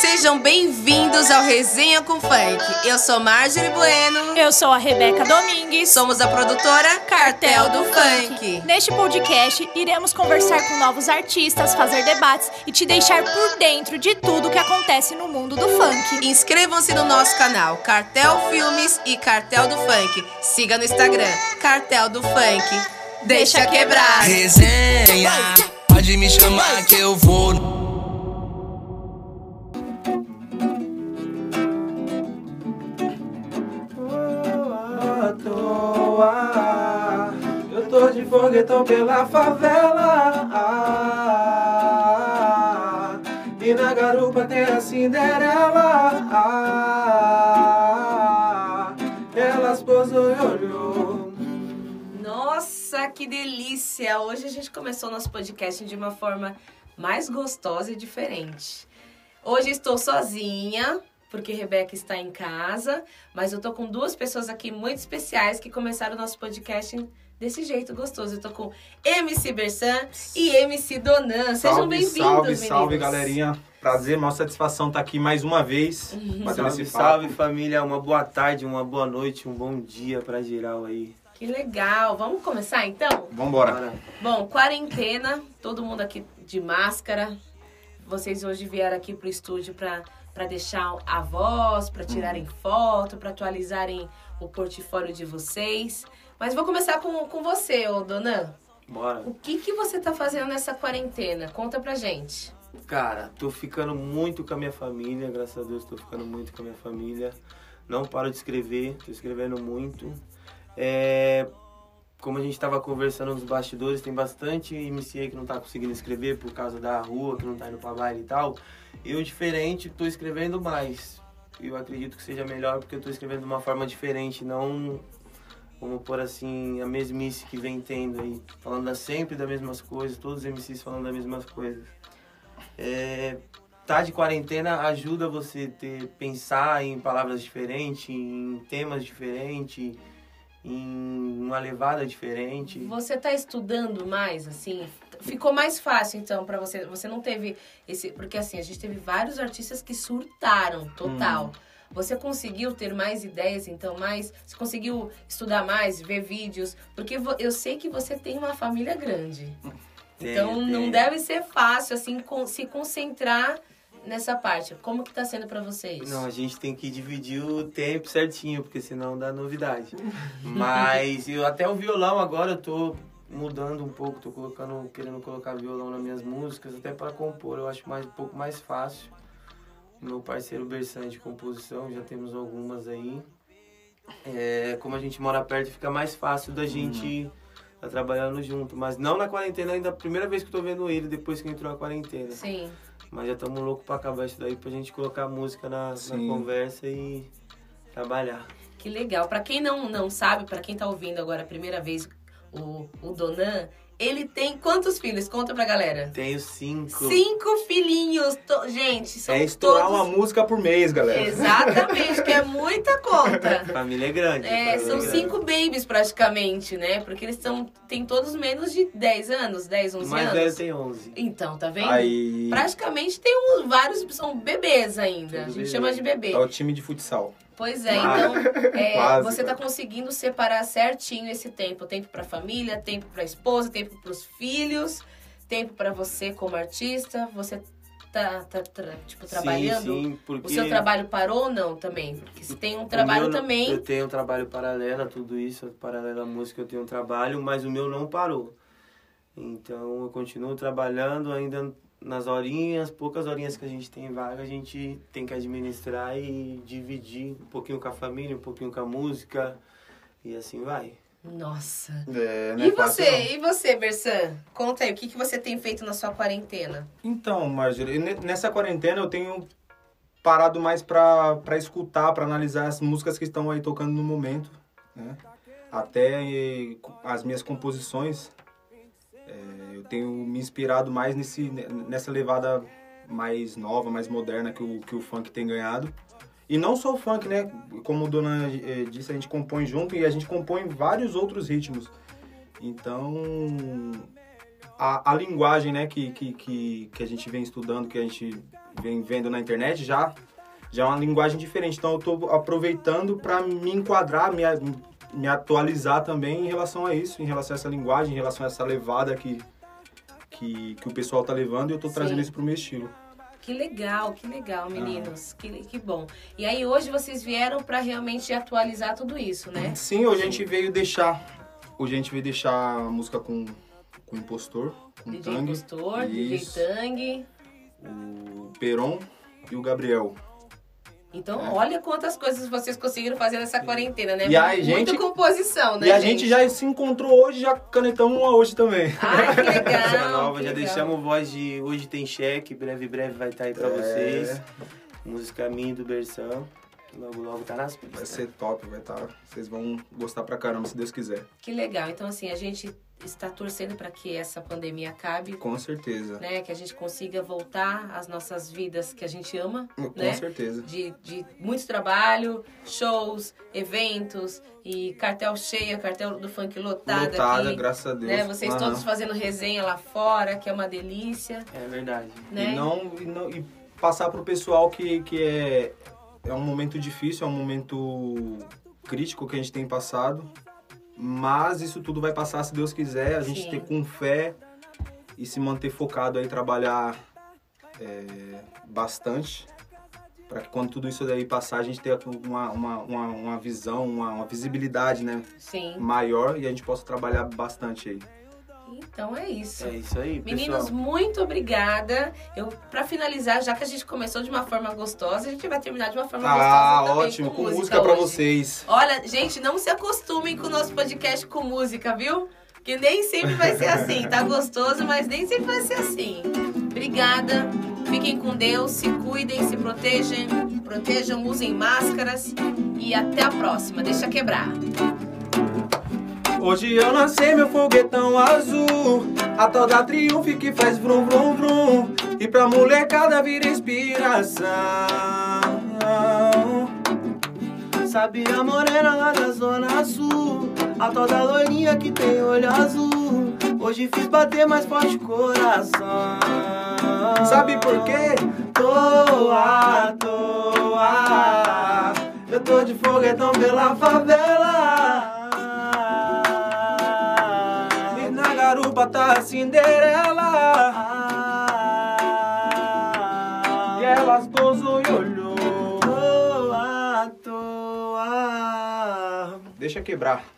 Sejam bem-vindos ao Resenha com Funk. Eu sou Marjorie Bueno. Eu sou a Rebeca Domingues. Somos a produtora Cartel do Funk. Neste podcast, iremos conversar com novos artistas, fazer debates e te deixar por dentro de tudo que acontece no mundo do funk. Inscrevam-se no nosso canal Cartel Filmes e Cartel do Funk. Siga no Instagram Cartel do Funk. Deixa quebrar. Resenha, pode me chamar que eu vou. Pela favela. Ah, e na garupa tem a Cinderela. Ah, elas posou e olhou. Nossa, que delícia! Hoje a gente começou nosso podcast de uma forma mais gostosa e diferente. Hoje estou sozinha, porque Rebeca está em casa, mas eu tô com duas pessoas aqui muito especiais que começaram o nosso podcast desse jeito gostoso. Eu tô com MC Bersan e MC Donan. Sejam bem-vindos, salve, meninos. salve, galerinha. Prazer, maior satisfação estar aqui mais uma vez. batendo Salve, salve família, uma boa tarde, uma boa noite, um bom dia pra geral aí. Que legal. Vamos começar então? Vambora. Bora. Bom, quarentena, todo mundo aqui de máscara. Vocês hoje vieram aqui pro estúdio pra, pra deixar a voz, pra tirarem foto, pra atualizarem o portfólio de vocês. Mas vou começar com, com você, ô Donan. Bora. O que, que você tá fazendo nessa quarentena? Conta pra gente. Cara, tô ficando muito com a minha família, graças a Deus tô ficando muito com a minha família. Não paro de escrever, tô escrevendo muito. É, como a gente tava conversando nos bastidores, tem bastante MC aí que não tá conseguindo escrever por causa da rua, que não tá indo pra baile e tal. Eu, diferente, tô escrevendo mais. Eu acredito que seja melhor porque eu tô escrevendo de uma forma diferente, não vamos por assim, a mesmice que vem tendo aí. Falando sempre das mesmas coisas, todos os MCs falando das mesmas coisas. É, tá de quarentena ajuda você ter pensar em palavras diferentes, em temas diferentes, em uma levada diferente. Você tá estudando mais, assim? Ficou mais fácil, então, pra você? Você não teve esse... Porque, assim, a gente teve vários artistas que surtaram, total. Você conseguiu ter mais ideias, então, mais... Você conseguiu estudar mais, ver vídeos? Porque eu sei que você tem uma família grande. Então, Tem, não tem. deve ser fácil, assim, se concentrar nessa parte. Como que tá sendo pra vocês? Não, a gente tem que dividir o tempo certinho, porque senão dá novidade. Mas eu até o violão agora eu tô mudando um pouco, tô colocando, querendo colocar violão nas minhas músicas, até para compor, eu acho mais um pouco mais fácil. Meu parceiro Bersan de composição, já temos algumas aí. É, como a gente mora perto, fica mais fácil da gente tá trabalhando junto. Mas não na quarentena, ainda a primeira vez que eu tô vendo ele depois que entrou a quarentena. Sim. Mas já estamos loucos pra acabar isso daí pra gente colocar música na, na conversa e trabalhar. Que legal. Pra quem não, não sabe, pra quem tá ouvindo agora a primeira vez o, o Donan, ele tem quantos filhos? Conta pra galera. Tenho cinco. Cinco filhinhos. To- Gente, são É estourar todos... uma música por mês, galera. Exatamente, que é muita conta. Família é grande. É, família são é grande. cinco babies praticamente, né? Porque eles são, têm todos menos de 10 anos, 10, O 11 mais anos. velho tem 11. Então, tá vendo? Aí Praticamente tem um, vários, são bebês ainda. A Tudo gente bebê. chama de bebê. é o time de futsal. Pois é, Ah, então é, você tá quase. conseguindo separar certinho esse tempo. Tempo pra família, tempo pra esposa, tempo pros filhos, tempo pra você como artista. Você tá, tá, tra- tipo, trabalhando? Sim, sim, porque O seu trabalho parou ou não também? Porque se tem um trabalho meu também... Eu tenho um trabalho paralelo a tudo isso, paralelo à música eu tenho um trabalho, mas o meu não parou. Então eu continuo trabalhando ainda nas horinhas, poucas horinhas que a gente tem vaga, a gente tem que administrar e dividir um pouquinho com a família, um pouquinho com a música e assim vai. Nossa. É, não E é fácil, você, e você, Bersan? Conta aí, o que, que você tem feito na sua quarentena? Então, Marjorie, ne- nessa quarentena eu tenho parado mais pra, pra escutar, pra analisar as músicas que estão aí tocando no momento, né? Até eh, as minhas composições, eh, eu tenho me inspirado mais nesse, nessa levada mais nova, mais moderna que o, que o funk tem ganhado. E não só o funk, né? Como o Dona eh, disse, a gente compõe junto e a gente compõe vários outros ritmos. Então, a, a linguagem né, que, que, que, que a gente vem estudando, que a gente vem vendo na internet já, já é uma linguagem diferente. Então eu tô aproveitando para me enquadrar, me, me atualizar também em relação a isso, em relação a essa linguagem, em relação a essa levada que, que, que o pessoal tá levando e eu tô Sim. trazendo isso pro meu estilo. Que legal, que legal, meninos. Que, que bom. E aí hoje vocês vieram pra realmente atualizar tudo isso, né? Sim, hoje a gente veio deixar. Hoje a gente veio deixar a música com, com o impostor, com DJ Tang. Impostor, DJ Isso. Tang. o Peron e o Gabriel. Então, olha quantas coisas vocês conseguiram fazer nessa quarentena, né? É. E aí, Muita gente- composição, né, e a gente já se encontrou hoje, já canetamos uma hoje também. Ai, que legal. Música nova, que já legal. deixamos voz de Hoje Tem Cheque, breve, breve vai estar aí pra É. vocês. Música minha do Bersão. Logo, logo tá nas Vai pistas. ser top, vai estar. Vocês vão gostar pra caramba, se Deus quiser. Que legal. Então, assim, a gente está torcendo para que essa pandemia acabe, Com certeza. né? Que a gente consiga voltar às nossas vidas que a gente ama, Com né? certeza. De, de muito trabalho, shows, eventos e cartel cheia, cartel do funk lotado Lotada, aqui. graças a Deus. Né? Vocês Aham. todos fazendo resenha lá fora, que é uma delícia, É verdade. né? E, não, e, não, e passar pro pessoal que, que é, é um momento difícil, é um momento crítico que a gente tem passado. Mas isso tudo vai passar se Deus quiser. A gente Sim. ter com fé e se manter focado aí, trabalhar é, bastante. Para que quando tudo isso daí passar, a gente tenha uma, uma, uma, uma visão, uma, uma visibilidade né, Sim. maior e a gente possa trabalhar bastante aí. Então é isso. É isso aí, Meninos, pessoal. muito obrigada. Eu, para finalizar, já que a gente começou de uma forma gostosa, a gente vai terminar de uma forma Ah, gostosa também, ótimo, com, música, música pra hoje. vocês. Olha, gente, não se acostumem com o nosso podcast com música, viu? Que nem sempre vai ser assim. Tá gostoso, mas nem sempre vai ser assim. Obrigada. Fiquem com Deus, se cuidem, se protejam, protejam, usem máscaras e até a próxima. Deixa quebrar. Hoje eu lancei meu foguetão azul. A tal da triunfe que faz vrum vrum vrum. E pra molecada vira inspiração. Sabe a morena lá da zona sul? A tal da loirinha que tem olho azul. Hoje fiz bater mais forte o coração. Sabe por quê? À toa. Eu tô de foguetão pela favela garupa tá Cinderela. E elas gozam e olhou à toa Deixa quebrar